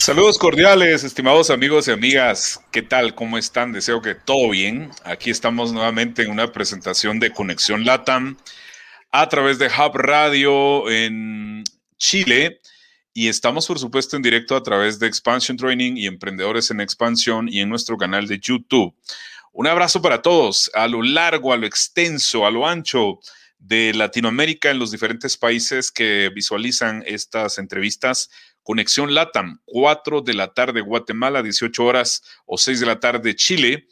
Saludos cordiales, estimados amigos y amigas. ¿Qué tal? ¿Cómo están? Deseo que todo bien. Aquí estamos nuevamente en una presentación de Conexión Latam a través de Hub Radio en Chile. Y estamos, por supuesto, en directo a través de Expansion Training y Emprendedores en Expansión y en nuestro canal de YouTube. Un abrazo para todos, a lo largo, a lo extenso, a lo ancho de Latinoamérica en los diferentes países que visualizan estas entrevistas. Conexión LATAM, 4 de la tarde Guatemala, 18 horas o 6 de la tarde Chile.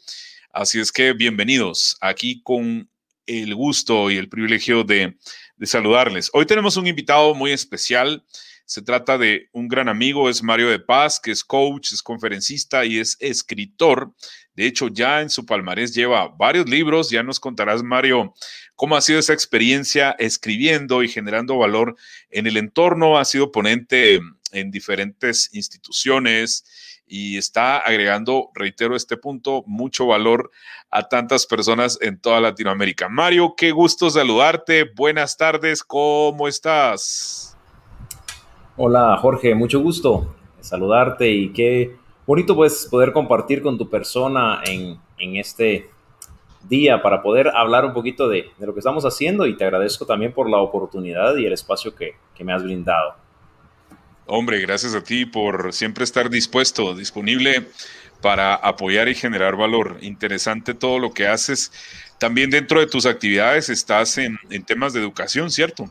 Así es que bienvenidos aquí con el gusto y el privilegio de, de saludarles. Hoy tenemos un invitado muy especial. Se trata de un gran amigo, es Mario de Paz, que es coach, es conferencista y es escritor. De hecho, ya en su palmarés lleva varios libros. Ya nos contarás, Mario, cómo ha sido esa experiencia escribiendo y generando valor en el entorno. Ha sido ponente en diferentes instituciones y está agregando, reitero este punto, mucho valor a tantas personas en toda Latinoamérica. Mario, qué gusto saludarte. Buenas tardes, ¿cómo estás? Hola Jorge, mucho gusto saludarte y qué bonito pues poder compartir con tu persona en, este día para poder hablar un poquito de, lo que estamos haciendo y te agradezco también por la oportunidad y el espacio que, que me has brindado. Hombre, gracias a ti por siempre estar dispuesto, disponible para apoyar y generar valor. Interesante todo lo que haces. También dentro de tus actividades estás en, temas de educación, ¿cierto?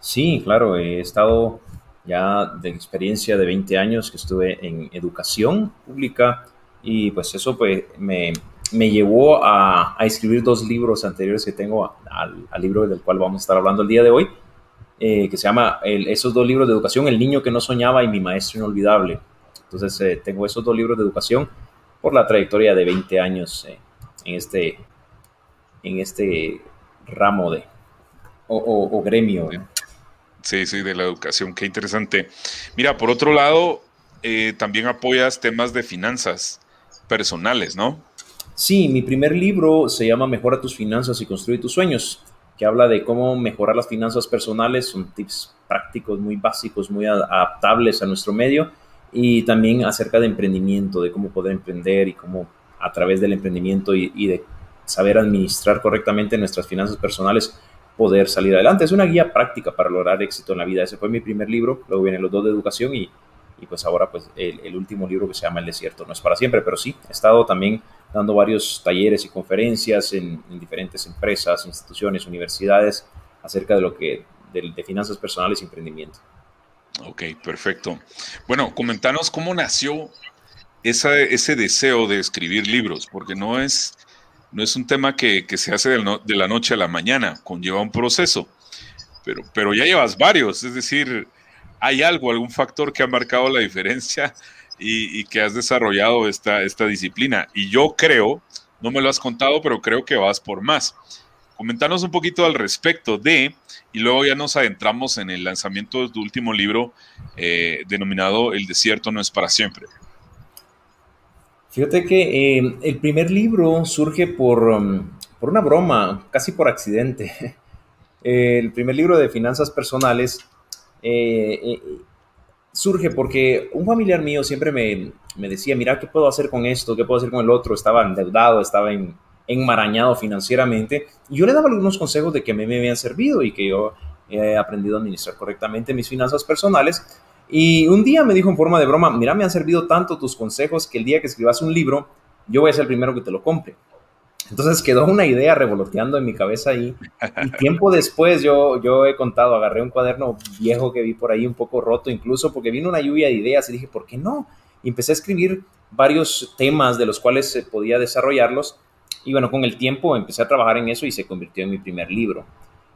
Sí, claro, he estado ya de experiencia de 20 años que estuve en educación pública y pues eso pues me, me llevó a, a, escribir dos libros anteriores que tengo al, libro del cual vamos a estar hablando el día de hoy, eh, que se llama esos dos libros de educación, El niño que no soñaba y Mi maestro inolvidable. Entonces eh, tengo esos dos libros de educación por la trayectoria de 20 años eh, en, este, en este ramo de, o, o, o gremio. Sí, sí, de la educación, qué interesante. Mira, por otro lado, también apoyas temas de finanzas personales, ¿no? Sí, mi primer libro se llama Mejora tus finanzas y construye tus sueños, que habla de cómo mejorar las finanzas personales, son tips prácticos muy básicos, muy adaptables a nuestro medio, y también acerca de emprendimiento, de cómo poder emprender y cómo a través del emprendimiento y, de saber administrar correctamente nuestras finanzas personales poder salir adelante. Es una guía práctica para lograr éxito en la vida. Ese fue mi primer libro, luego vienen los dos de educación y, y pues ahora pues el, último libro que se llama El desierto. No es para siempre, pero sí, he estado también dando varios talleres y conferencias en, diferentes empresas, instituciones, universidades acerca de lo que de, de finanzas personales y emprendimiento. Ok, perfecto. Bueno, comentanos cómo nació ese deseo de escribir libros, porque no es no es un tema que, se hace de, la noche a la mañana, conlleva un proceso, pero, pero ya llevas varios, es decir, hay algo, algún factor que ha marcado la diferencia y, que has desarrollado esta, esta disciplina. Y yo creo, no me lo has contado, pero creo que vas por más. Comentanos un poquito al respecto de, y luego ya nos adentramos en el lanzamiento de tu último libro eh, denominado El desierto no es para siempre. Fíjate que eh, el primer libro surge por, um, por, una broma, casi por accidente. el primer libro de finanzas personales eh, surge porque un familiar mío siempre me, me, decía, mira, ¿qué puedo hacer con esto? ¿Qué puedo hacer con el otro? Estaba endeudado, estaba en, enmarañado financieramente. Y yo le daba algunos consejos de que a mí me habían servido y que yo he aprendido a administrar correctamente mis finanzas personales. Y un día me dijo en forma de broma, mira, me han servido tanto tus consejos que el día que escribas un libro, yo voy a ser el primero que te lo compre. Entonces quedó una idea revoloteando en mi cabeza ahí. Y tiempo después yo, yo he contado, agarré un cuaderno viejo que vi por ahí un poco roto incluso porque vino una lluvia de ideas y dije, ¿por qué no? Y empecé a escribir varios temas de los cuales se podía desarrollarlos. Y bueno, con el tiempo empecé a trabajar en eso y se convirtió en mi primer libro.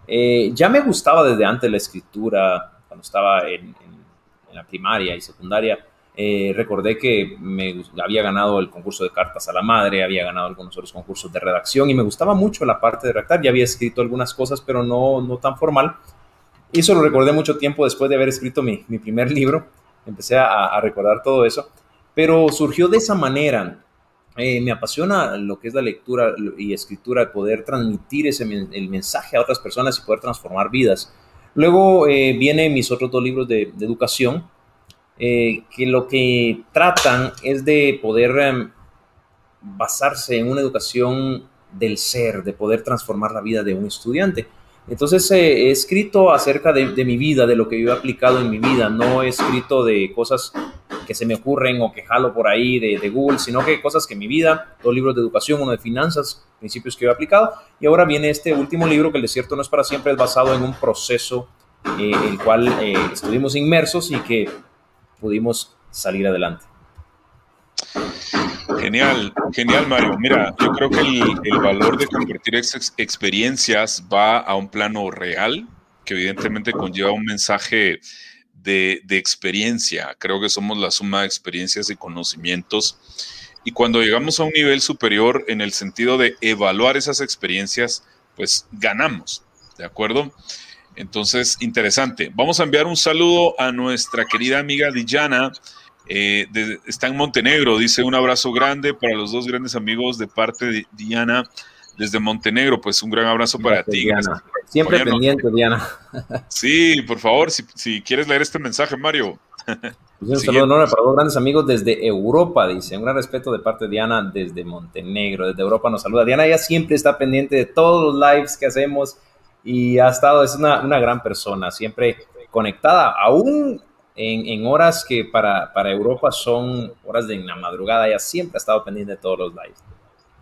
Eh, ya me gustaba desde antes la escritura, cuando estaba en en la primaria y secundaria, eh, recordé que me había ganado el concurso de cartas a la madre, había ganado algunos otros concursos de redacción y me gustaba mucho la parte de redactar. Ya había escrito algunas cosas, pero no, no tan formal. Y eso lo recordé mucho tiempo después de haber escrito mi, mi primer libro. Empecé a, a, recordar todo eso. Pero surgió de esa manera. Eh, me apasiona lo que es la lectura y escritura, poder transmitir ese, el mensaje a otras personas y poder transformar vidas. Luego eh, vienen mis otros dos libros de, educación, eh, que lo que tratan es de poder em, basarse en una educación del ser, de poder transformar la vida de un estudiante. Entonces eh, he escrito acerca de, mi vida, de lo que yo he aplicado en mi vida, no he escrito de cosas que se me ocurren o que jalo por ahí de, Google, sino que cosas que en mi vida, dos libros de educación, uno de finanzas, principios que yo he aplicado, y ahora viene este último libro que el desierto no es para siempre, es basado en un proceso eh, el cual eh, estuvimos inmersos y que pudimos salir adelante. Genial, genial Mario. Mira, yo creo que el, valor de compartir experiencias va a un plano real, que evidentemente conlleva un mensaje de, experiencia. Creo que somos la suma de experiencias y conocimientos. Y cuando llegamos a un nivel superior en el sentido de evaluar esas experiencias, pues ganamos, ¿de acuerdo? Entonces, interesante. Vamos a enviar un saludo a nuestra querida amiga Diana eh, está en Montenegro, dice un abrazo grande para los dos grandes amigos de parte de Diana desde Montenegro. Pues un gran abrazo para ti. Siempre pendiente, Diana. Sí, por favor, si, quieres leer este mensaje, Mario. un saludo enorme para dos grandes amigos desde Europa, dice. Un gran respeto de parte de Diana desde Montenegro, desde Europa nos saluda. Diana ya siempre está pendiente de todos los lives que hacemos y ha estado, es una, una gran persona, siempre conectada, aún en, horas que para, Europa son horas de la madrugada. Ella siempre ha estado pendiente de todos los lives.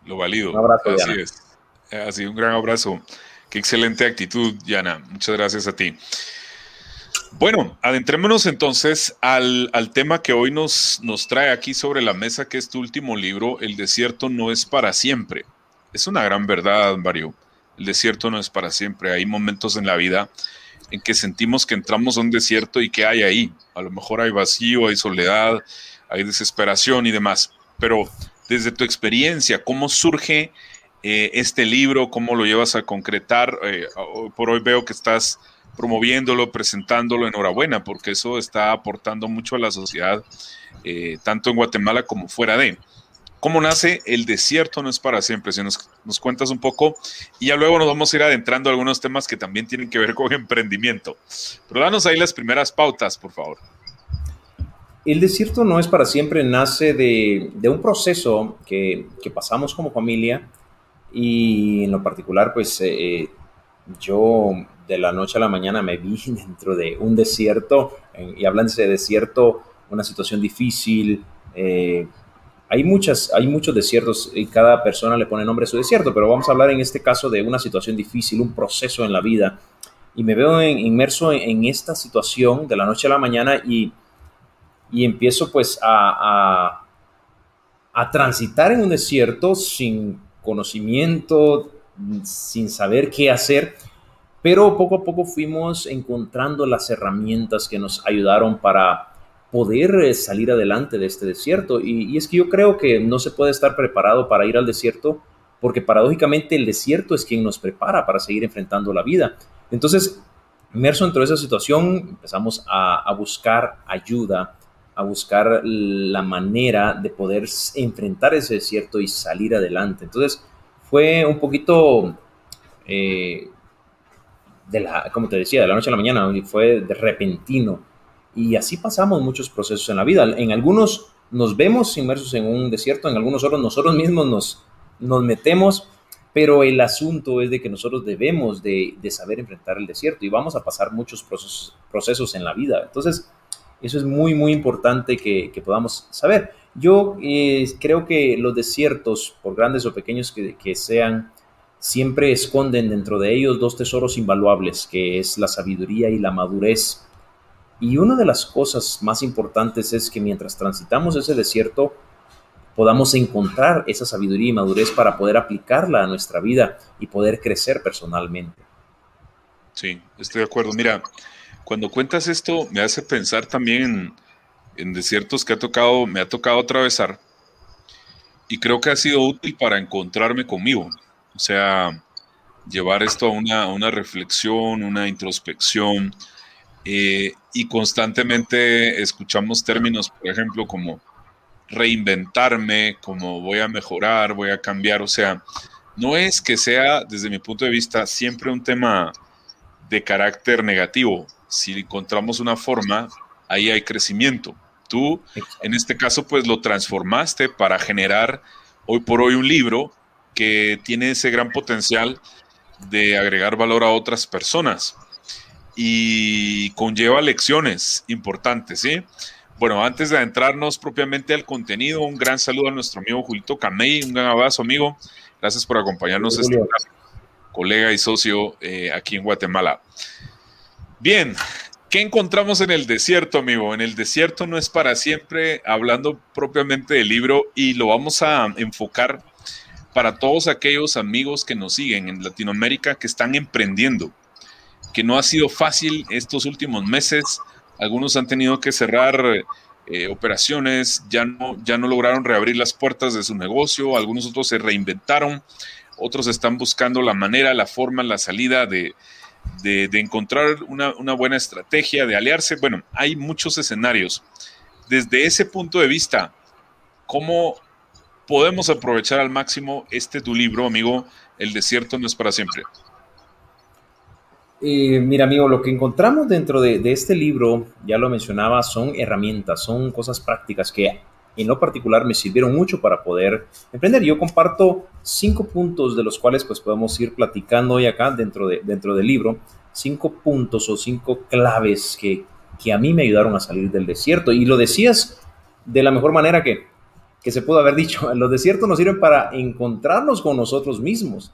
Lo valido. Un abrazo, Así es. Así, un gran abrazo. Qué excelente actitud, Yana. Muchas gracias a ti. Bueno, adentrémonos entonces al, tema que hoy nos, nos trae aquí sobre la mesa, que es tu último libro, El desierto no es para siempre. Es una gran verdad, Mario. El desierto no es para siempre. Hay momentos en la vida en que sentimos que entramos a un desierto y que hay ahí. A lo mejor hay vacío, hay soledad, hay desesperación y demás. Pero desde tu experiencia, ¿cómo surge eh, este libro? ¿Cómo lo llevas a concretar? Eh, por hoy veo que estás promoviéndolo, presentándolo. Enhorabuena, porque eso está aportando mucho a la sociedad, eh, tanto en Guatemala como fuera de. ¿Cómo nace El desierto no es para siempre? Si nos, cuentas un poco y ya luego nos vamos a ir adentrando a algunos temas que también tienen que ver con emprendimiento. Pero danos ahí las primeras pautas, por favor. El desierto no es para siempre, nace de, un proceso que, pasamos como familia y en lo particular, pues eh, yo de la noche a la mañana me vi dentro de un desierto y hablando de desierto, una situación difícil, eh, hay, muchas, hay muchos desiertos y cada persona le pone nombre a su desierto, pero vamos a hablar en este caso de una situación difícil, un proceso en la vida. Y me veo inmerso en, esta situación de la noche a la mañana y, y empiezo pues a, a, transitar en un desierto sin conocimiento, sin saber qué hacer, pero poco a poco fuimos encontrando las herramientas que nos ayudaron para poder eh, salir adelante de este desierto. Y, es que yo creo que no se puede estar preparado para ir al desierto porque paradójicamente el desierto es quien nos prepara para seguir enfrentando la vida. Entonces, inmerso de esa situación, empezamos a, buscar ayuda, a buscar la manera de poder enfrentar ese desierto y salir adelante. Entonces, fue un poquito, eh, de la, como te decía, de la noche a la mañana, fue de repentino y así pasamos muchos procesos en la vida. En algunos nos vemos inmersos en un desierto, en algunos otros nosotros mismos nos, nos metemos, pero el asunto es de que nosotros debemos de, saber enfrentar el desierto y vamos a pasar muchos procesos, procesos en la vida. Entonces, eso es muy, muy importante que, podamos saber. Yo eh, creo que los desiertos, por grandes o pequeños que, que sean, siempre esconden dentro de ellos dos tesoros invaluables, que es la sabiduría y la madurez y una de las cosas más importantes es que mientras transitamos ese desierto, podamos encontrar esa sabiduría y madurez para poder aplicarla a nuestra vida y poder crecer personalmente. Sí, estoy de acuerdo. Mira, cuando cuentas esto, me hace pensar también en, desiertos que ha tocado, me ha tocado atravesar y creo que ha sido útil para encontrarme conmigo. O sea, llevar esto a una, una reflexión, una introspección, eh, y constantemente escuchamos términos, por ejemplo, como reinventarme, como voy a mejorar, voy a cambiar. O sea, no es que sea, desde mi punto de vista, siempre un tema de carácter negativo. Si encontramos una forma, ahí hay crecimiento. Tú, en este caso, pues lo transformaste para generar hoy por hoy un libro que tiene ese gran potencial de agregar valor a otras personas y conlleva lecciones importantes, ¿sí? Bueno, antes de adentrarnos propiamente al contenido, un gran saludo a nuestro amigo Julito Camey, un gran abrazo, amigo. Gracias por acompañarnos, este colega y socio eh, aquí en Guatemala. Bien, ¿qué encontramos en el desierto, amigo? En el desierto no es para siempre, hablando propiamente del libro, y lo vamos a enfocar para todos aquellos amigos que nos siguen en Latinoamérica que están emprendiendo, que no ha sido fácil estos últimos meses algunos han tenido que cerrar eh, operaciones, ya no, ya no lograron reabrir las puertas de su negocio, algunos otros se reinventaron, otros están buscando la manera, la forma, la salida de, encontrar una, una, buena estrategia, de aliarse. Bueno, hay muchos escenarios. Desde ese punto de vista, ¿cómo podemos aprovechar al máximo este tu libro, amigo? El desierto no es para siempre. Mira, amigo, lo que encontramos dentro de, este libro, ya lo mencionaba, son herramientas, son cosas prácticas que en lo particular me sirvieron mucho para poder emprender. Yo comparto cinco puntos de los cuales pues podemos ir platicando hoy acá dentro, de, dentro del libro, cinco puntos o cinco claves que, que a mí me ayudaron a salir del desierto. Y lo decías de la mejor manera que, que se pudo haber dicho. Los desiertos nos sirven para encontrarnos con nosotros mismos.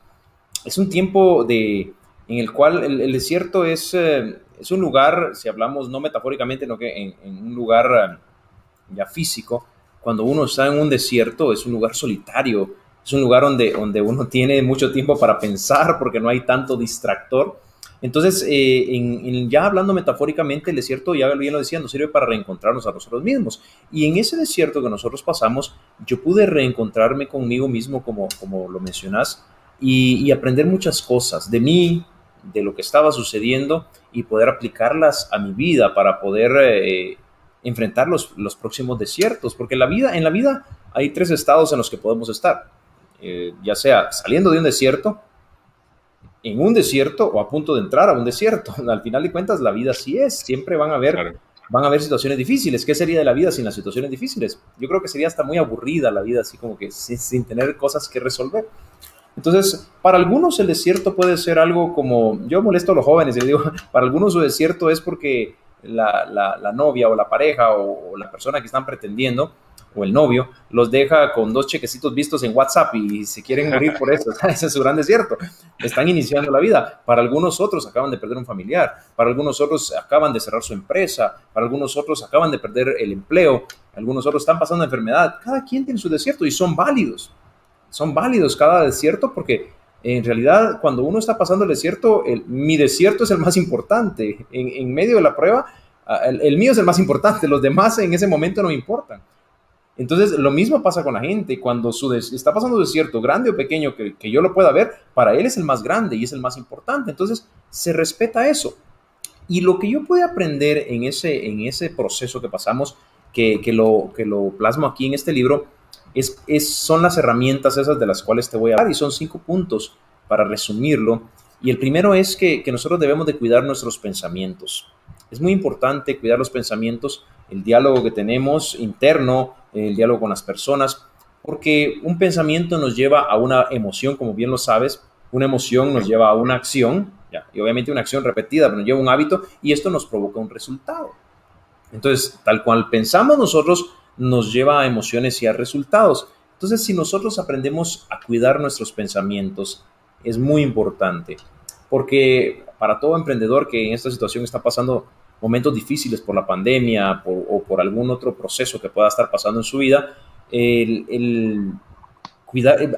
Es un tiempo de, en el cual el, desierto es, eh, es, un lugar, si hablamos no metafóricamente, sino que en, un lugar eh, ya físico, cuando uno está en un desierto es un lugar solitario, es un lugar donde, donde uno tiene mucho tiempo para pensar porque no hay tanto distractor. Entonces, eh, en, ya hablando metafóricamente, el desierto, ya bien lo decía, nos sirve para reencontrarnos a nosotros mismos. Y en ese desierto que nosotros pasamos, yo pude reencontrarme conmigo mismo, como, como lo mencionas, y, y aprender muchas cosas de mí, de lo que estaba sucediendo y poder aplicarlas a mi vida para poder eh, enfrentar los, los, próximos desiertos. Porque la vida, en la vida hay tres estados en los que podemos estar, eh, ya sea saliendo de un desierto, en un desierto o a punto de entrar a un desierto. Al final de cuentas, la vida sí es, siempre van a haber... Van a haber situaciones difíciles. ¿Qué sería de la vida sin las situaciones difíciles? Yo creo que sería hasta muy aburrida la vida, así como que sin tener cosas que resolver. Entonces, para algunos el desierto puede ser algo como, yo molesto a los jóvenes y digo, para algunos su desierto es porque la, novia o la pareja o, la persona que están pretendiendo o el novio los deja con dos chequecitos vistos en WhatsApp y se quieren morir por eso. Ese es su gran desierto. Están iniciando la vida. Para algunos otros acaban de perder un familiar. Para algunos otros acaban de cerrar su empresa. Para algunos otros acaban de perder el empleo. Algunos otros están pasando enfermedad. Cada quien tiene su desierto y son válidos son válidos cada desierto porque en realidad cuando uno está pasando el desierto, el, mi desierto es el más importante. En, medio de la prueba, el, mío es el más importante, los demás en ese momento no importan. Entonces, lo mismo pasa con la gente. Cuando su está pasando un desierto, grande o pequeño, que, yo lo pueda ver, para él es el más grande y es el más importante. Entonces, se respeta eso. Y lo que yo pude aprender en ese, en ese proceso que pasamos, que, que, lo, que lo plasmo aquí en este libro, es, son las herramientas esas de las cuales te voy a hablar y son cinco puntos para resumirlo. Y el primero es que, nosotros debemos de cuidar nuestros pensamientos. Es muy importante cuidar los pensamientos, el diálogo que tenemos interno, el diálogo con las personas, porque un pensamiento nos lleva a una emoción, como bien lo sabes, una emoción nos lleva a una acción, ya, y obviamente una acción repetida, pero nos lleva a un hábito, y esto nos provoca un resultado. Entonces, tal cual pensamos nosotros, nos lleva a emociones y a resultados. Entonces, si nosotros aprendemos a cuidar nuestros pensamientos, es muy importante, porque para todo emprendedor que en esta situación está pasando momentos difíciles por la pandemia o por algún otro proceso que pueda estar pasando en su vida, eh,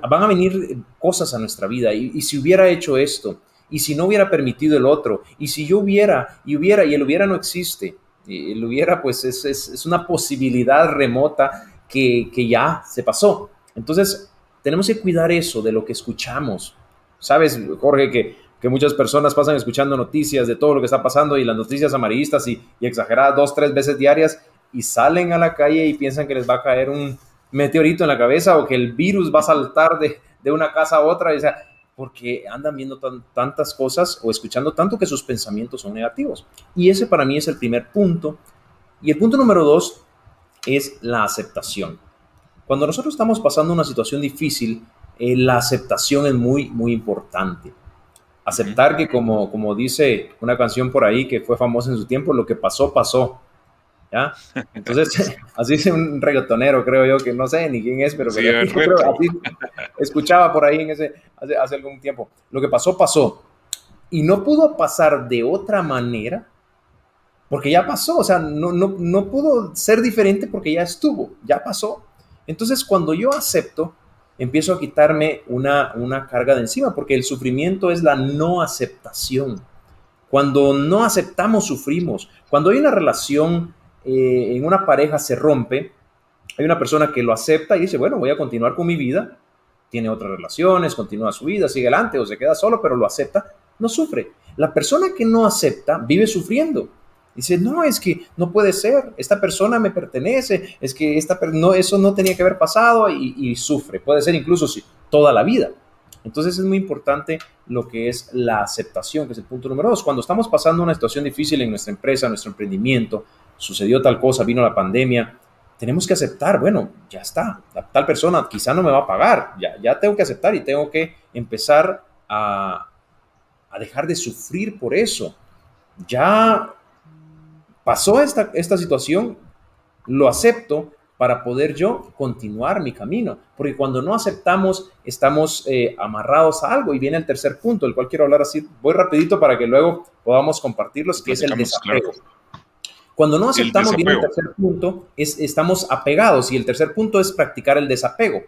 van a venir cosas a nuestra vida y, y si hubiera hecho esto, y si no hubiera permitido el otro, y si yo hubiera, y hubiera, y el hubiera no existe, lo hubiera, pues es, es, una posibilidad remota que, que, ya se pasó. Entonces, tenemos que cuidar eso de lo que escuchamos. Sabes, Jorge, que, que muchas personas pasan escuchando noticias de todo lo que está pasando y las noticias amarillistas y, exageradas dos, tres veces diarias y salen a la calle y piensan que les va a caer un meteorito en la cabeza o que el virus va a saltar de, de una casa a otra. O sea, porque andan viendo tantas cosas o escuchando tanto que sus pensamientos son negativos. Y ese para mí es el primer punto. Y el punto número dos es la aceptación. Cuando nosotros estamos pasando una situación difícil, eh, la aceptación es muy, muy importante. Aceptar que como, como dice una canción por ahí que fue famosa en su tiempo, lo que pasó, pasó. ¿Ya? Entonces, así dice un reggaetonero, creo yo, que no sé ni quién es, pero, escuchaba por ahí en ese, hace, hace algún tiempo. Lo que pasó, pasó. Y no pudo pasar de otra manera porque ya pasó, o sea, no, no, no pudo ser diferente porque ya estuvo, ya pasó. Entonces, cuando yo acepto, empiezo a quitarme una, una carga de encima, porque el sufrimiento es la no aceptación. Cuando no aceptamos, sufrimos. Cuando hay una relación eh, en una pareja se rompe, hay una persona que lo acepta y dice, bueno, voy a continuar con mi vida, tiene otras relaciones, continúa su vida, sigue adelante o se queda solo, pero lo acepta, no sufre. La persona que no acepta vive sufriendo Dice, no, es que no puede ser, esta persona me pertenece, es que esta, no, eso no tenía que haber pasado y, sufre, puede ser incluso toda la vida. Entonces es muy importante lo que es la aceptación, que es el punto número dos. Cuando estamos pasando una situación difícil en nuestra empresa, nuestro emprendimiento, sucedió tal cosa, vino la pandemia, tenemos que aceptar, bueno, ya está, tal persona quizá no me va a pagar, ya, ya tengo que aceptar y tengo que empezar a, a dejar de sufrir por eso. Ya pasó esta, esta situación, lo acepto para poder yo continuar mi camino. Porque cuando no aceptamos, estamos eh, amarrados a algo. Y viene el tercer punto, el cual quiero hablar así, voy rapidito para que luego podamos compartirlos, que es el desapego. Cuando no aceptamos, viene el tercer punto, es, estamos apegados. Y el tercer punto es practicar el desapego.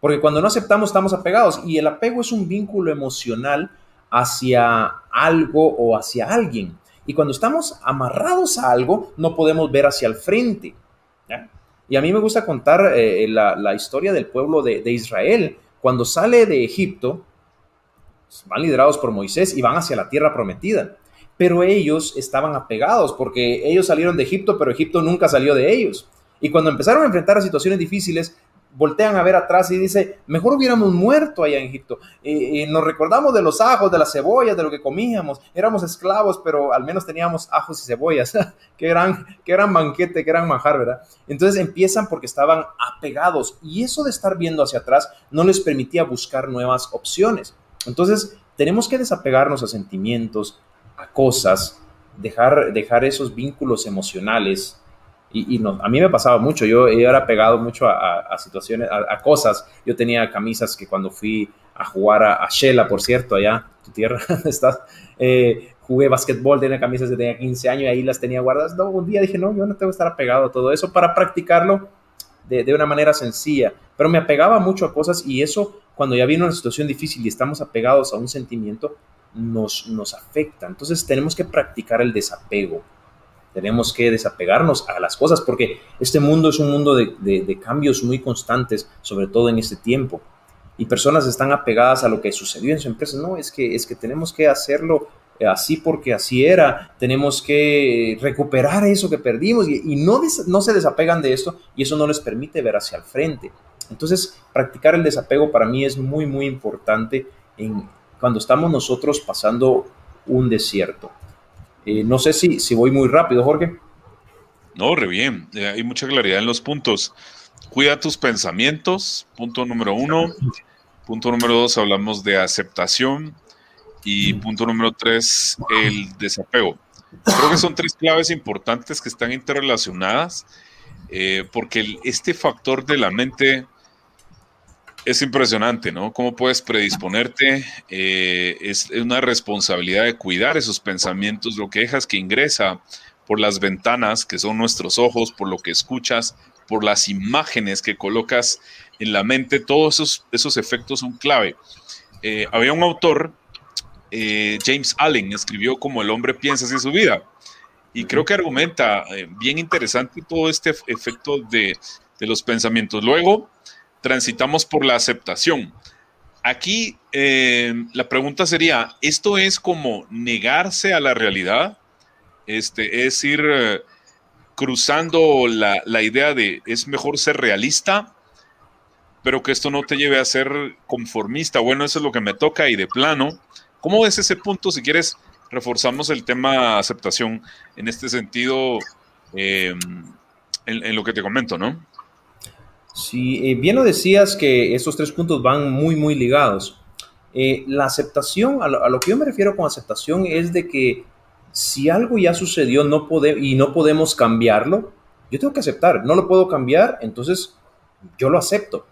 Porque cuando no aceptamos, estamos apegados. Y el apego es un vínculo emocional hacia algo o hacia alguien. Y cuando estamos amarrados a algo, no podemos ver hacia el frente. Y a mí me gusta contar eh, la, historia del pueblo de, Israel. Cuando sale de Egipto, van liderados por Moisés y van hacia la tierra prometida. Pero ellos estaban apegados porque ellos salieron de Egipto, pero Egipto nunca salió de ellos. Y cuando empezaron a enfrentar a situaciones difíciles, voltean a ver atrás y dice, mejor hubiéramos muerto allá en Egipto. Y, nos recordamos de los ajos, de las cebollas, de lo que comíamos. Éramos esclavos, pero al menos teníamos ajos y cebollas. qué, gran, qué gran banquete, qué gran manjar, ¿verdad? Entonces empiezan porque estaban apegados y eso de estar viendo hacia atrás no les permitía buscar nuevas opciones. Entonces tenemos que desapegarnos a sentimientos, a cosas, dejar, dejar esos vínculos emocionales y, no, a mí me pasaba mucho, yo, era pegado mucho a, situaciones, a, cosas. Yo tenía camisas que cuando fui a jugar a, Shela, por cierto, allá, tu tierra, estás, eh, jugué básquetbol, tenía camisas de tenía 15 años y ahí las tenía guardadas. No, un día dije, no, yo no tengo que estar apegado a todo eso para practicarlo de, de, una manera sencilla. Pero me apegaba mucho a cosas y eso, cuando ya viene una situación difícil y estamos apegados a un sentimiento, nos, nos afecta. Entonces tenemos que practicar el desapego tenemos que desapegarnos a las cosas porque este mundo es un mundo de, cambios muy constantes, sobre todo en este tiempo. Y personas están apegadas a lo que sucedió en su empresa. No, es que, es que tenemos que hacerlo así porque así era. Tenemos que recuperar eso que perdimos y, no, no se desapegan de esto y eso no les permite ver hacia el frente. Entonces, practicar el desapego para mí es muy, muy importante en, cuando estamos nosotros pasando un desierto. Eh, no sé si, si voy muy rápido, Jorge. No, re bien. Eh, hay mucha claridad en los puntos. Cuida tus pensamientos, punto número uno. Punto número dos, hablamos de aceptación. Y punto número tres, el desapego. Creo que son tres claves importantes que están interrelacionadas, eh, porque este factor de la mente es impresionante, ¿no? Cómo puedes predisponerte. Eh, es, una responsabilidad de cuidar esos pensamientos, lo que dejas que ingresa por las ventanas, que son nuestros ojos, por lo que escuchas, por las imágenes que colocas en la mente. Todos esos, esos efectos son clave. Eh, había un autor, eh, James Allen, escribió como el hombre piensa en su vida. Y creo que argumenta bien interesante todo este efecto de, de los pensamientos. Luego, transitamos por la aceptación. Aquí eh, la pregunta sería, ¿esto es como negarse a la realidad? Este, es ir eh, cruzando la, la, idea de es mejor ser realista, pero que esto no te lleve a ser conformista. Bueno, eso es lo que me toca y de plano. ¿Cómo ves ese punto? Si quieres, reforzamos el tema aceptación en este sentido. Eh, en, lo que te comento, ¿no? Sí, eh, bien lo decías que estos tres puntos van muy, muy ligados. Eh, la aceptación, a lo, que yo me refiero con aceptación es de que si algo ya sucedió no y no podemos cambiarlo, yo tengo que aceptar, no lo puedo cambiar, entonces yo lo acepto.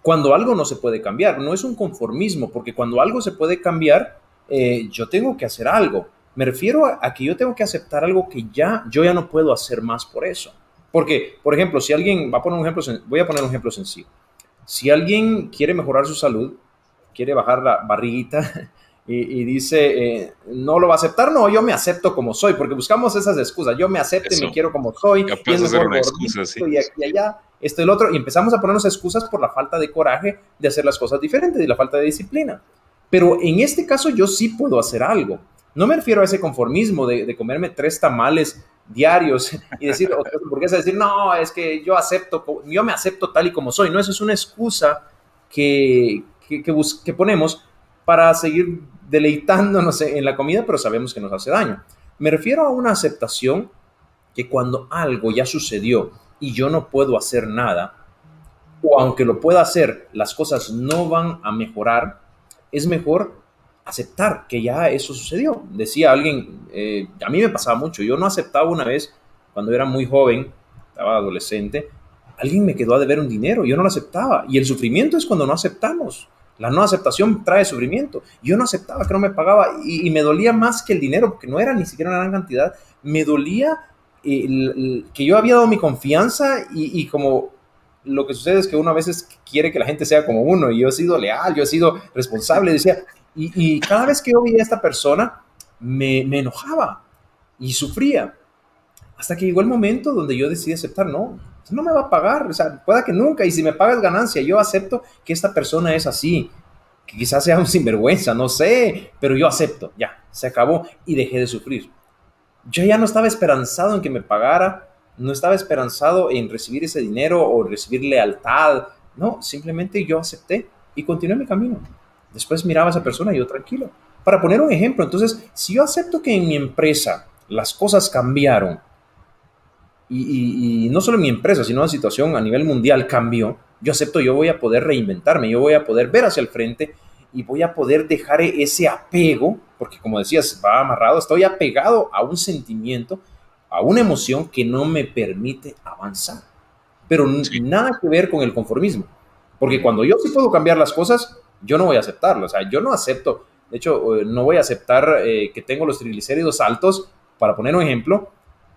Cuando algo no se puede cambiar, no es un conformismo, porque cuando algo se puede cambiar, eh, yo tengo que hacer algo. Me refiero a, que yo tengo que aceptar algo que ya yo ya no puedo hacer más por eso. Porque, por ejemplo, si alguien va a poner un ejemplo, voy a poner un ejemplo sencillo. Si alguien quiere mejorar su salud, quiere bajar la barriguita y, dice, eh, no lo va a aceptar, no, yo me acepto como soy, porque buscamos esas excusas, yo me acepto y me quiero como soy, y es mejor excusa, y aquí y allá, esto y el otro, y empezamos a ponernos excusas por la falta de coraje de hacer las cosas diferentes y la falta de disciplina. Pero en este caso yo sí puedo hacer algo. No me refiero a ese conformismo de, comerme tres tamales diarios y decir, decir, no, es que yo acepto, yo me acepto tal y como soy. No, eso es una excusa que, que, que ponemos para seguir deleitándonos en la comida, pero sabemos que nos hace daño. Me refiero a una aceptación que cuando algo ya sucedió y yo no puedo hacer nada, o aunque lo pueda hacer, las cosas no van a mejorar, es mejor aceptar que ya eso sucedió. Decía alguien, eh, a mí me pasaba mucho, yo no aceptaba una vez, cuando era muy joven, estaba adolescente, alguien me quedó a deber un dinero, yo no lo aceptaba. Y el sufrimiento es cuando no aceptamos. La no aceptación trae sufrimiento. Yo no aceptaba que no me pagaba y, me dolía más que el dinero, porque no era ni siquiera una gran cantidad. Me dolía eh, que yo había dado mi confianza y, como lo que sucede es que uno a veces quiere que la gente sea como uno y yo he sido leal, yo he sido responsable, decía, y, cada vez que yo veía a esta persona me, enojaba y sufría. Hasta que llegó el momento donde yo decidí aceptar, no, no me va a pagar, o sea, pueda que nunca, y si me pagas ganancia, yo acepto que esta persona es así, que quizás sea un sinvergüenza, no sé, pero yo acepto, ya, se acabó y dejé de sufrir. Yo ya no estaba esperanzado en que me pagara, no estaba esperanzado en recibir ese dinero o recibir lealtad, no, simplemente yo acepté y continué mi camino. Después miraba a esa persona y yo tranquilo. Para poner un ejemplo, entonces, si yo acepto que en mi empresa las cosas cambiaron, y, no solo en mi empresa, sino la situación a nivel mundial cambió, yo acepto, yo voy a poder reinventarme, yo voy a poder ver hacia el frente y voy a poder dejar ese apego, porque como decías, va amarrado, estoy apegado a un sentimiento, a una emoción que no me permite avanzar. Pero nada que ver con el conformismo, porque cuando yo sí puedo cambiar las cosas, yo no voy a aceptarlo, o sea, yo no acepto, de hecho, no voy a aceptar eh, que tengo los triglicéridos altos, para poner un ejemplo,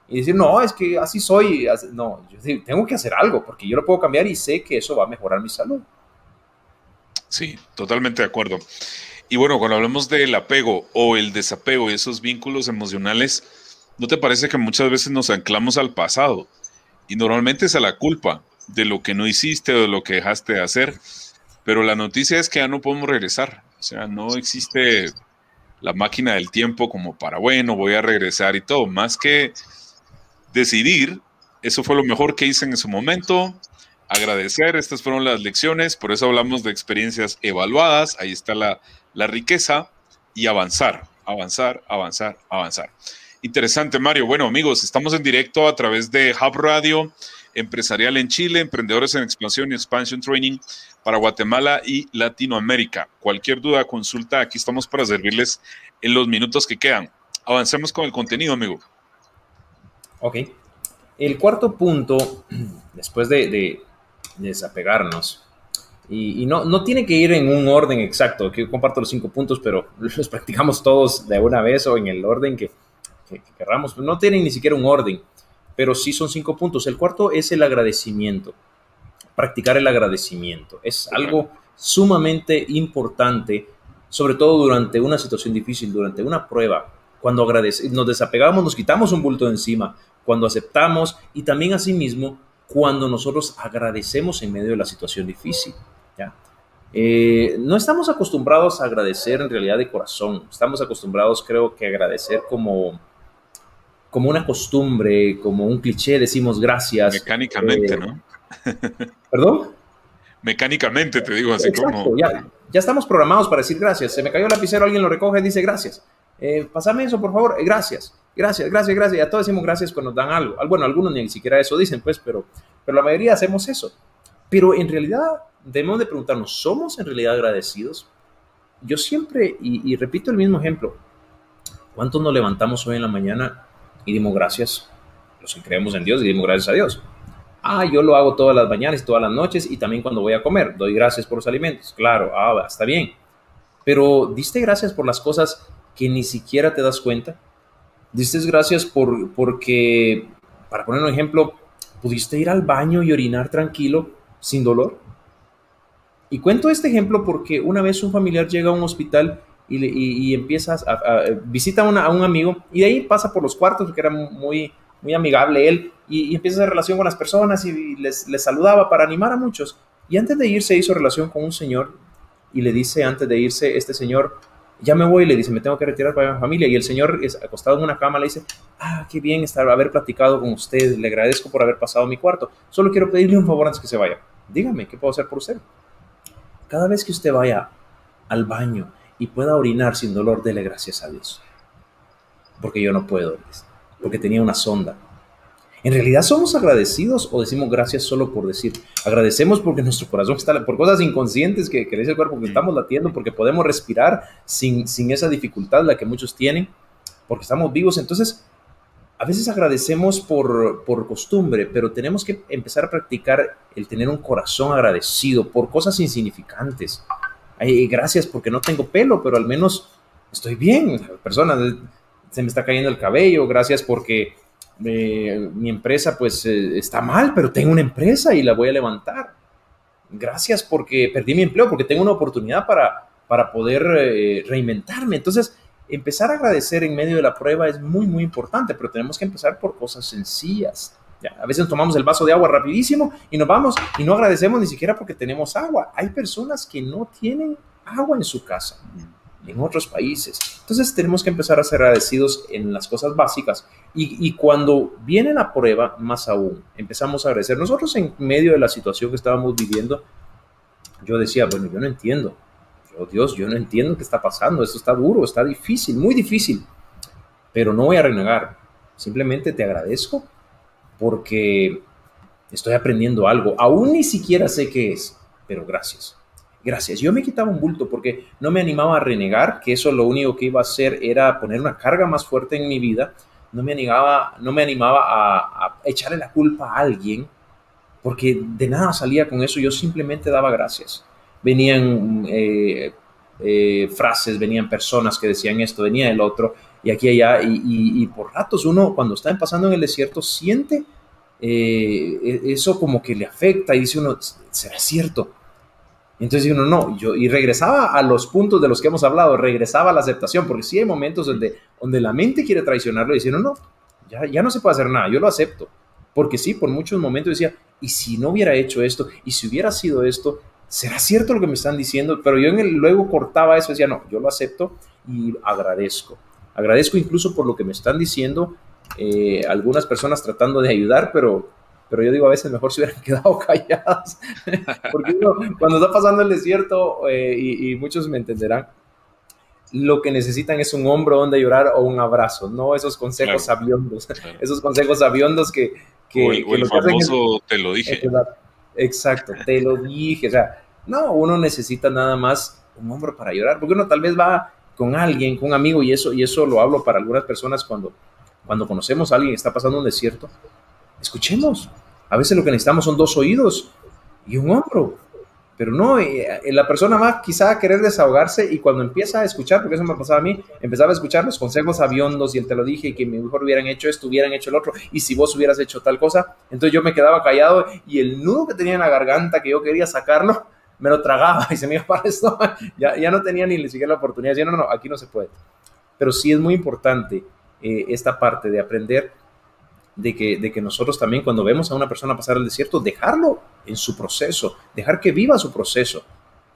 y decir, no, es que así soy. No, yo tengo que hacer algo porque yo lo puedo cambiar y sé que eso va a mejorar mi salud. Sí, totalmente de acuerdo. Y bueno, cuando hablamos del apego o el desapego y esos vínculos emocionales, ¿no te parece que muchas veces nos anclamos al pasado? Y normalmente es a la culpa de lo que no hiciste o de lo que dejaste de hacer. Pero la noticia es que ya no podemos regresar. O sea, no existe la máquina del tiempo como para, bueno, voy a regresar y todo. Más que decidir, eso fue lo mejor que hice en su momento, agradecer, estas fueron las lecciones, por eso hablamos de experiencias evaluadas, ahí está la, la riqueza, y avanzar, avanzar, avanzar, avanzar. Interesante, Mario. Bueno, amigos, estamos en directo a través de Hub Radio Empresarial en Chile, Emprendedores en Expansión y Expansion Training para Guatemala y Latinoamérica. Cualquier duda, consulta, aquí estamos para servirles en los minutos que quedan. Avancemos con el contenido, amigo. Ok. El cuarto punto, después de, desapegarnos, y, no, no, tiene que ir en un orden exacto, que comparto los cinco puntos, pero los practicamos todos de una vez o en el orden que, querramos. No tienen ni siquiera un orden, pero sí son cinco puntos. El cuarto es el agradecimiento. Practicar el agradecimiento. Es algo sumamente importante, sobre todo durante una situación difícil, durante una prueba. Cuando nos desapegamos, nos quitamos un bulto de encima, cuando aceptamos y también asimismo cuando nosotros agradecemos en medio de la situación difícil. ¿ya? Eh, no estamos acostumbrados a agradecer en realidad de corazón, estamos acostumbrados creo que a agradecer como, como una costumbre, como un cliché, decimos gracias. Mecánicamente, eh, ¿no? ¿Perdón? Mecánicamente te digo así como... Ya, ya estamos programados para decir gracias. Se me cayó el lapicero, alguien lo recoge y dice gracias. Eh, pásame eso, por favor, gracias. Gracias, gracias, gracias. Ya todos decimos gracias cuando nos dan algo. Bueno, algunos ni siquiera eso dicen, pues, pero, pero la mayoría hacemos eso. Pero en realidad debemos de preguntarnos, ¿somos en realidad agradecidos? Yo siempre, y, repito el mismo ejemplo, ¿cuántos nos levantamos hoy en la mañana y dimos gracias? Los que creemos en Dios y dimos gracias a Dios. Ah, yo lo hago todas las mañanas y todas las noches y también cuando voy a comer. Doy gracias por los alimentos. Claro, ah, está bien. Pero diste gracias por las cosas que ni siquiera te das cuenta. Diste gracias por, porque, para poner un ejemplo, pudiste ir al baño y orinar tranquilo, sin dolor. Y cuento este ejemplo porque una vez un familiar llega a un hospital y, y, empiezas a, visita a, un amigo y de ahí pasa por los cuartos porque era muy, muy amigable él y, empieza a hacer relación con las personas y les, les saludaba para animar a muchos. Y antes de irse hizo relación con un señor y le dice antes de irse este señor, ya me voy, le dice, me tengo que retirar para mi familia. Y el señor, es acostado en una cama, le dice, ah, qué bien estar, haber platicado con usted, le agradezco por haber pasado mi cuarto. Solo quiero pedirle un favor antes que se vaya. Dígame, ¿qué puedo hacer por usted? Cada vez que usted vaya al baño y pueda orinar sin dolor, dele gracias a Dios. Porque yo no puedo, porque tenía una sonda ¿En realidad somos agradecidos o decimos gracias solo por decir? Agradecemos porque nuestro corazón está, por cosas inconscientes que, que dice el cuerpo, que estamos latiendo, porque podemos respirar sin, sin esa dificultad la que muchos tienen, porque estamos vivos. Entonces, a veces agradecemos por, por costumbre, pero tenemos que empezar a practicar el tener un corazón agradecido por cosas insignificantes. Gracias porque no tengo pelo, pero al menos estoy bien. Persona, se me está cayendo el cabello, gracias porque mi empresa pues eh, está mal, pero tengo una empresa y la voy a levantar. Gracias porque perdí mi empleo, porque tengo una oportunidad para, para poder eh, reinventarme. Entonces, empezar a agradecer en medio de la prueba es muy, muy importante, pero tenemos que empezar por cosas sencillas. A veces tomamos el vaso de agua rapidísimo y nos vamos y no agradecemos ni siquiera porque tenemos agua. Hay personas que no tienen agua en su casa en otros países. Entonces tenemos que empezar a ser agradecidos en las cosas básicas y, cuando viene la prueba, más aún, empezamos a agradecer. Nosotros en medio de la situación que estábamos viviendo, yo decía, bueno, yo no entiendo. Yo, Dios, yo no entiendo qué está pasando. Esto está duro, está difícil, muy difícil. Pero no voy a renegar. Simplemente te agradezco porque estoy aprendiendo algo. Aún ni siquiera sé qué es, pero gracias gracias. Yo me quitaba un bulto porque no me animaba a renegar, que eso lo único que iba a hacer era poner una carga más fuerte en mi vida. No me animaba, no me animaba a, echarle la culpa a alguien, porque de nada salía con eso. Yo simplemente daba gracias. Venían eh, eh, frases, venían personas que decían esto, venía el otro, y aquí y allá, y, por ratos uno cuando está pasando en el desierto siente eh, e, eso como que le afecta y dice uno, ¿será cierto? Entonces uno no, yo, y regresaba a los puntos de los que hemos hablado, regresaba a la aceptación, porque sí hay momentos donde, donde la mente quiere traicionarlo y decir, no, no, ya, ya no se puede hacer nada, yo lo acepto. Porque sí, por muchos momentos decía, y si no hubiera hecho esto, y si hubiera sido esto, ¿será cierto lo que me están diciendo? Pero yo en el, luego cortaba eso y decía, no, yo lo acepto y agradezco. Agradezco incluso por lo que me están diciendo eh, algunas personas tratando de ayudar, pero pero yo digo a veces mejor si hubieran quedado calladas, porque cuando está pasando el desierto, eh, y, muchos me entenderán, lo que necesitan es un hombro donde llorar o un abrazo, no esos consejos aviondos, esos consejos aviondos que... que, o el, famoso te lo dije. Exacto, te lo dije, o sea, no, uno necesita nada más un hombro para llorar, porque uno tal vez va con alguien, con un amigo, y eso, y eso lo hablo para algunas personas cuando, cuando conocemos a alguien está pasando un desierto, escuchemos, a veces lo que necesitamos son dos oídos y un hombro. Pero no, eh, eh, la persona va quizá a querer desahogarse y cuando empieza a escuchar, porque eso me pasaba a mí, empezaba a escuchar los consejos aviondos y él te lo dije, y que mejor hubieran hecho esto, hubieran hecho el otro, y si vos hubieras hecho tal cosa, entonces yo me quedaba callado y el nudo que tenía en la garganta que yo quería sacarlo, me lo tragaba y se me iba para esto, ya, ya no tenía ni siquiera la oportunidad, decía, no, no, aquí no se puede. Pero sí es muy importante eh, esta parte de aprender de que, de que nosotros también cuando vemos a una persona pasar el desierto, dejarlo en su proceso, dejar que viva su proceso.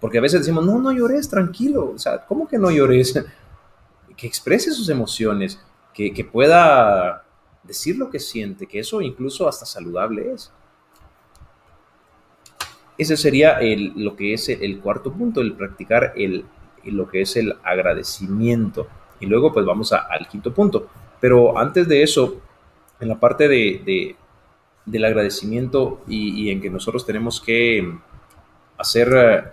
Porque a veces decimos, no, no llores, tranquilo. O sea, ¿cómo que no llores? Que exprese sus emociones, que, que pueda decir lo que siente, que eso incluso hasta saludable es. Ese sería lo que es el, cuarto punto, el practicar el, lo que es el agradecimiento. Y luego pues vamos al quinto punto, Pero antes de eso, en la parte de, del agradecimiento y, en que nosotros tenemos que hacer, eh,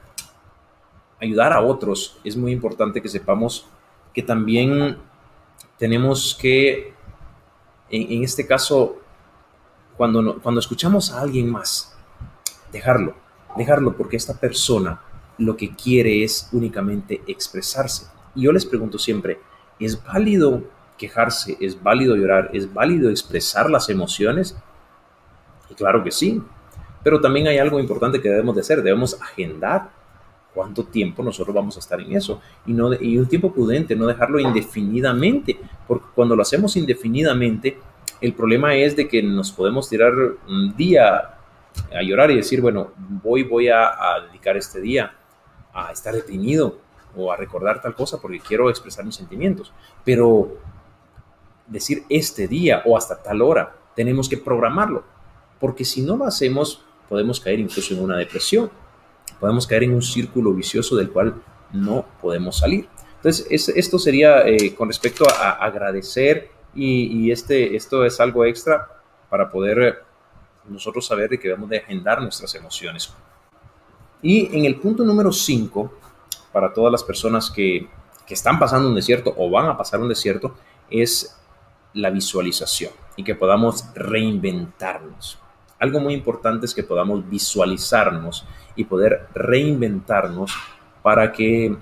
ayudar a otros, es muy importante que sepamos que también tenemos que, en, este caso, cuando, cuando escuchamos a alguien más, dejarlo, dejarlo porque esta persona lo que quiere es únicamente expresarse. Y yo les pregunto siempre, ¿es válido quejarse? ¿Es válido llorar? ¿Es válido expresar las emociones? Y claro que sí. Pero también hay algo importante que debemos de hacer, debemos agendar cuánto tiempo nosotros vamos a estar en eso y, no, y un tiempo prudente, no dejarlo indefinidamente, porque cuando lo hacemos indefinidamente, el problema es de que nos podemos tirar un día a llorar y decir, bueno, voy, voy a, a dedicar este día a estar deprimido o a recordar tal cosa porque quiero expresar mis sentimientos. Pero decir este día o hasta tal hora, tenemos que programarlo, porque si no lo hacemos, podemos caer incluso en una depresión, podemos caer en un círculo vicioso del cual no podemos salir. Entonces, esto sería eh, con respecto a, agradecer y, este, esto es algo extra para poder nosotros saber de que debemos de agendar nuestras emociones. Y en el punto número 5, para todas las personas que, que están pasando un desierto o van a pasar un desierto, es la visualización y que podamos reinventarnos. Algo muy importante es que podamos visualizarnos y poder reinventarnos para que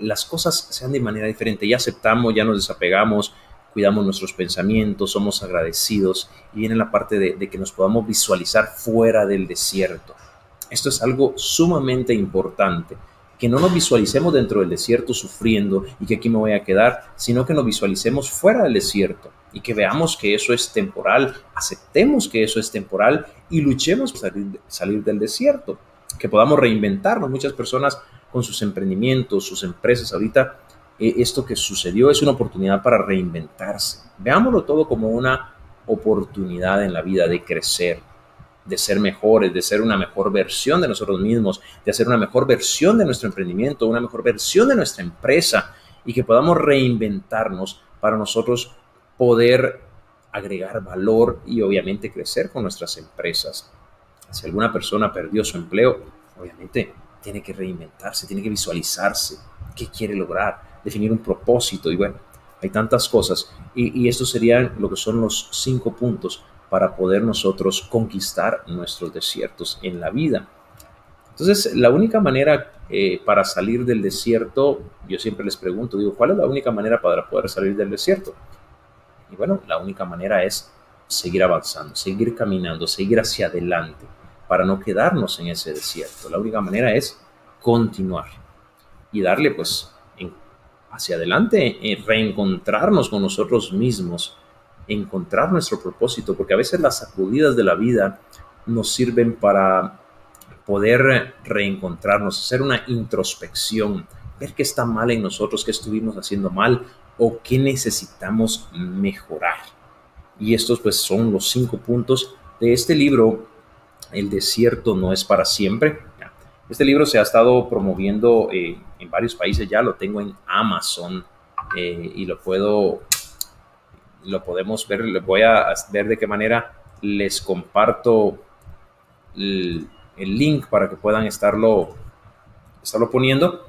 las cosas sean de manera diferente. Ya aceptamos, ya nos desapegamos, cuidamos nuestros pensamientos, somos agradecidos y viene la parte de, que nos podamos visualizar fuera del desierto. Esto es algo sumamente importante que no nos visualicemos dentro del desierto sufriendo y que aquí me voy a quedar, sino que nos visualicemos fuera del desierto y que veamos que eso es temporal, aceptemos que eso es temporal y luchemos por salir, del desierto, que podamos reinventarnos. Muchas personas con sus emprendimientos, sus empresas, ahorita eh, esto que sucedió es una oportunidad para reinventarse. Veámoslo todo como una oportunidad en la vida de crecer, de ser mejores, de ser una mejor versión de nosotros mismos, de hacer una mejor versión de nuestro emprendimiento, una mejor versión de nuestra empresa y que podamos reinventarnos para nosotros poder agregar valor y obviamente crecer con nuestras empresas. Si alguna persona perdió su empleo, obviamente tiene que reinventarse, tiene que visualizarse qué quiere lograr, definir un propósito y bueno, hay tantas cosas. Y, y estos serían lo que son los cinco puntos para poder nosotros conquistar nuestros desiertos en la vida. Entonces, la única manera eh, para salir del desierto, yo siempre les pregunto, digo, ¿cuál es la única manera para poder salir del desierto? Y bueno, la única manera es seguir avanzando, seguir caminando, seguir hacia adelante, para no quedarnos en ese desierto. La única manera es continuar y darle pues hacia adelante, eh, reencontrarnos con nosotros mismos, encontrar nuestro propósito, porque a veces las sacudidas de la vida nos sirven para poder reencontrarnos, hacer una introspección, ver qué está mal en nosotros, qué estuvimos haciendo mal o qué necesitamos mejorar. Y estos pues son los cinco puntos de este libro, El desierto no es para siempre. Este libro se ha estado promoviendo eh, en varios países, ya lo tengo en Amazon eh, y lo puedo lo podemos ver, voy a ver de qué manera les comparto el, link para que puedan estarlo, estarlo poniendo,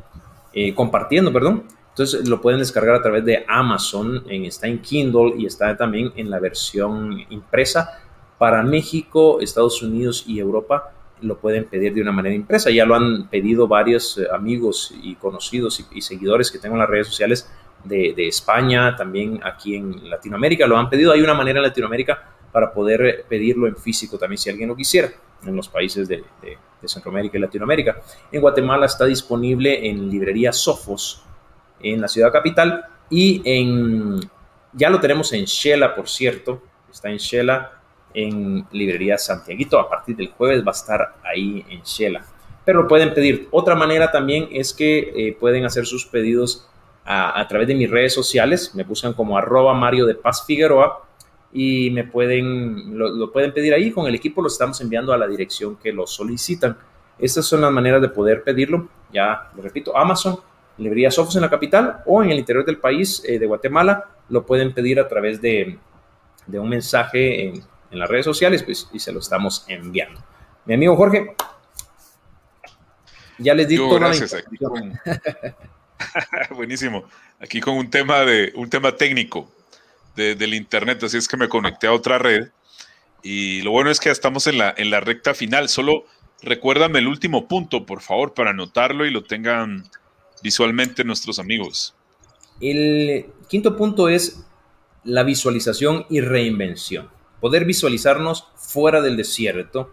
eh, compartiendo, perdón. Entonces lo pueden descargar a través de Amazon, en, está en Kindle y está también en la versión impresa. Para México, Estados Unidos y Europa lo pueden pedir de una manera impresa. Ya lo han pedido varios eh, amigos y conocidos y, y seguidores que tengo en las redes sociales de, España, también aquí en Latinoamérica. Lo han pedido. Hay una manera en Latinoamérica para poder pedirlo en físico también si alguien lo quisiera en los países de, Centroamérica y Latinoamérica. En Guatemala está disponible en librería Sofos en la ciudad capital y en ya lo tenemos en Shela, por cierto, está en Shela en librería Santiaguito. A partir del jueves va a estar ahí en Shela. Pero lo pueden pedir. Otra manera también es que eh, pueden hacer sus pedidos a, través de mis redes sociales. Me buscan como arroba Mario de Paz Figueroa y me pueden, lo, pueden pedir ahí. Con el equipo lo estamos enviando a la dirección que lo solicitan. Estas son las maneras de poder pedirlo. Ya lo repito, Amazon librería Sofos en la capital o en el interior del país eh, de Guatemala, lo pueden pedir a través de, un mensaje en, las redes sociales pues, y se lo estamos enviando. Mi amigo Jorge, ya les di toda gracias, Buenísimo. Aquí con un tema, de, un tema técnico del internet, así es que me conecté a otra red. Y lo bueno es que ya estamos en la, en la recta final. Solo recuérdame el último punto, por favor, para anotarlo y lo tengan visualmente nuestros amigos. El quinto punto es la visualización y reinvención. Poder visualizarnos fuera del desierto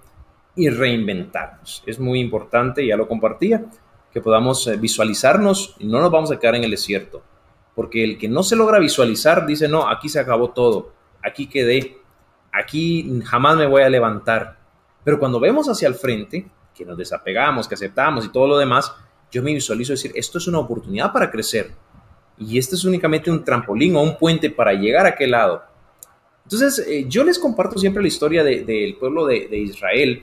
y reinventarnos. Es muy importante, ya lo compartía, que podamos eh, visualizarnos y no nos vamos a quedar en el desierto. Porque el que no se logra visualizar dice, no, aquí se acabó todo, aquí quedé, aquí jamás me voy a levantar. Pero cuando vemos hacia el frente, que nos desapegamos, que aceptamos y todo lo demás, yo me visualizo decir, esto es una oportunidad para crecer. Y este es únicamente un trampolín o un puente para llegar a aquel lado. Entonces, eh, yo les comparto siempre la historia del pueblo de, Israel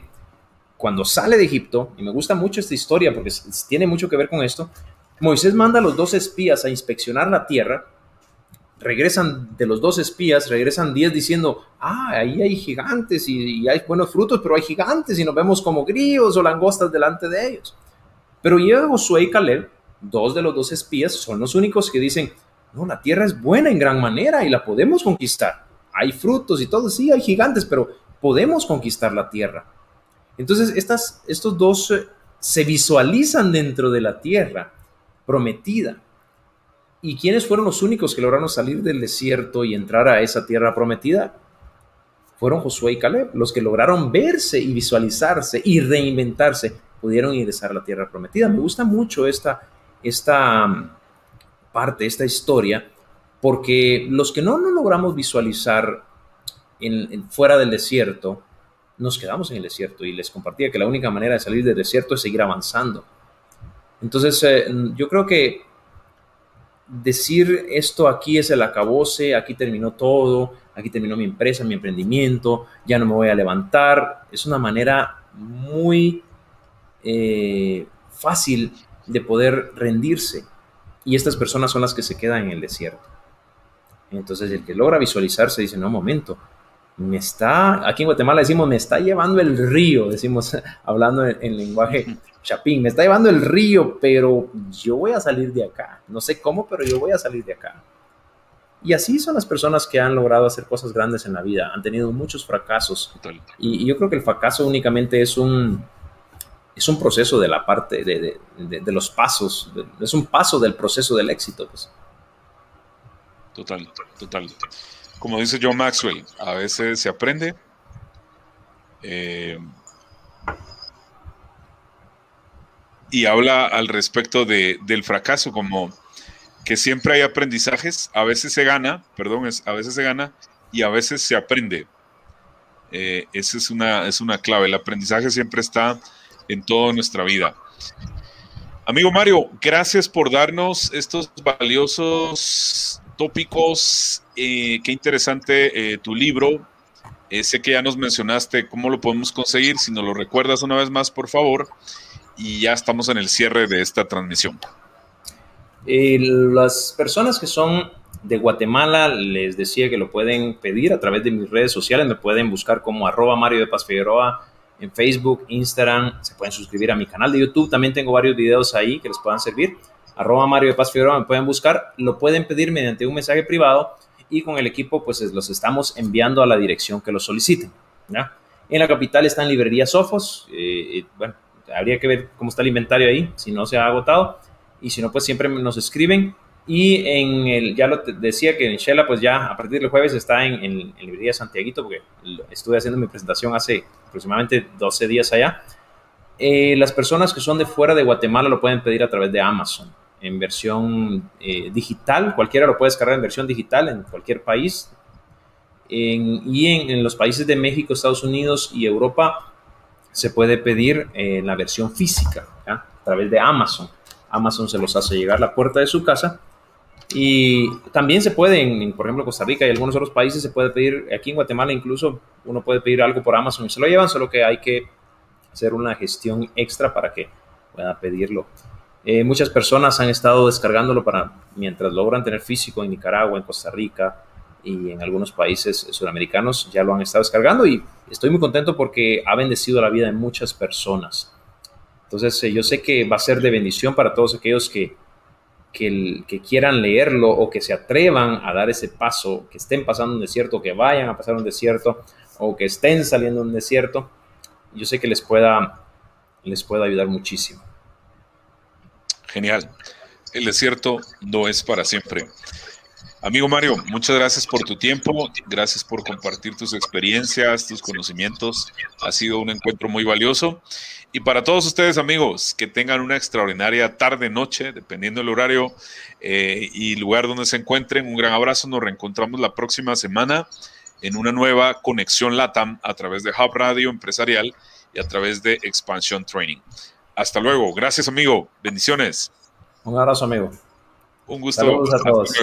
cuando sale de Egipto, y me gusta mucho esta historia porque tiene mucho que ver con esto. Moisés manda a los dos espías a inspeccionar la tierra regresan de los dos espías, regresan diez diciendo, ah, ahí hay gigantes y, hay buenos frutos, pero hay gigantes y nos vemos como grillos o langostas delante de ellos. Pero llega Josué y Caleb, dos de los dos espías, son los únicos que dicen, no, la tierra es buena en gran manera y la podemos conquistar. Hay frutos y todo, sí, hay gigantes, pero podemos conquistar la tierra. Entonces, estas, estos dos eh, se visualizan dentro de la tierra prometida ¿Y quiénes fueron los únicos que lograron salir del desierto y entrar a esa tierra prometida? Fueron Josué y Caleb, los que lograron verse y visualizarse y reinventarse, pudieron ingresar a la tierra prometida. Me gusta mucho esta, esta um, parte, esta historia, porque los que no nos logramos visualizar fuera del desierto, nos quedamos en el desierto y les compartía que la única manera de salir del desierto es seguir avanzando. Entonces, eh, yo creo que decir esto aquí es el acabose, aquí terminó todo, aquí terminó mi empresa, mi emprendimiento, ya no me voy a levantar, es una manera muy eh, fácil de poder rendirse. Y estas personas son las que se quedan en el desierto. Entonces el que logra visualizarse dice, no, momento, me está, aquí en Guatemala decimos, me está llevando el río, decimos, hablando en, lenguaje chapín, me está llevando el río, pero yo voy a salir de acá. No sé cómo, pero yo voy a salir de acá. Y así son las personas que han logrado hacer cosas grandes en la vida, han tenido muchos fracasos. Y, yo creo que el fracaso únicamente es un, es un proceso de la parte de, de, los pasos, es un paso del proceso del éxito. Pues. Total, total como dice John Maxwell, a veces se aprende. Eh, y habla al respecto de, del fracaso, como que siempre hay aprendizajes, a veces se gana, perdón, es, a veces se gana y a veces se aprende. Eh, esa es una, es una clave, el aprendizaje siempre está en toda nuestra vida. Amigo Mario, gracias por darnos estos valiosos tópicos. Eh, qué interesante eh, tu libro. Eh, sé que ya nos mencionaste cómo lo podemos conseguir. Si nos lo recuerdas una vez más, por favor. Y ya estamos en el cierre de esta transmisión. las personas que son de Guatemala, les decía que lo pueden pedir a través de mis redes sociales. Me pueden buscar como arroba Mario de Paz Figueroa en Facebook, Instagram. Se pueden suscribir a mi canal de YouTube. También tengo varios videos ahí que les puedan servir arroba Mario de Paz Figueroa, me pueden buscar, lo pueden pedir mediante un mensaje privado y con el equipo pues los estamos enviando a la dirección que lo soliciten. En la capital están librerías Sofos, eh, bueno, habría que ver cómo está el inventario ahí, si no se ha agotado, y si no, pues siempre nos escriben. Y en el, ya lo decía que en Shela, pues ya a partir del jueves está en, en, Librería Santiaguito, porque estuve haciendo mi presentación hace aproximadamente 12 días allá. Eh, las personas que son de fuera de Guatemala lo pueden pedir a través de Amazon en versión eh, digital, cualquiera lo puede descargar en versión digital en cualquier país. y en, los países de México, Estados Unidos y Europa se puede pedir en la versión física a través de Amazon. Amazon se los hace llegar a la puerta de su casa. Y también se puede, en, por ejemplo, Costa Rica y algunos otros países, se puede pedir, aquí en Guatemala incluso, uno puede pedir algo por Amazon y se lo llevan, solo que hay que hacer una gestión extra para que pueda pedirlo Eh, muchas personas han estado descargándolo para mientras logran tener físico en Nicaragua, en Costa Rica y en algunos países sudamericanos ya lo han estado descargando y estoy muy contento porque ha bendecido la vida de muchas personas. Entonces eh, yo sé que va a ser de bendición para todos aquellos que, que, quieran leerlo o que se atrevan a dar ese paso, que estén pasando un desierto, que vayan a pasar un desierto o que estén saliendo de un desierto. Yo sé que les pueda, les pueda ayudar muchísimo. Genial. El desierto no es para siempre. Amigo Mario, muchas gracias por tu tiempo, gracias por compartir tus experiencias, tus conocimientos. Ha sido un encuentro muy valioso. Y para todos ustedes, amigos, que tengan una extraordinaria tarde, noche, dependiendo del horario eh, y lugar donde se encuentren, un gran abrazo. Nos reencontramos la próxima semana en una nueva conexión LATAM a través de Hub Radio Empresarial y a través de Expansion Training. Hasta luego. Gracias, amigo. Bendiciones. Un abrazo, amigo. Un gusto. Saludos a todos.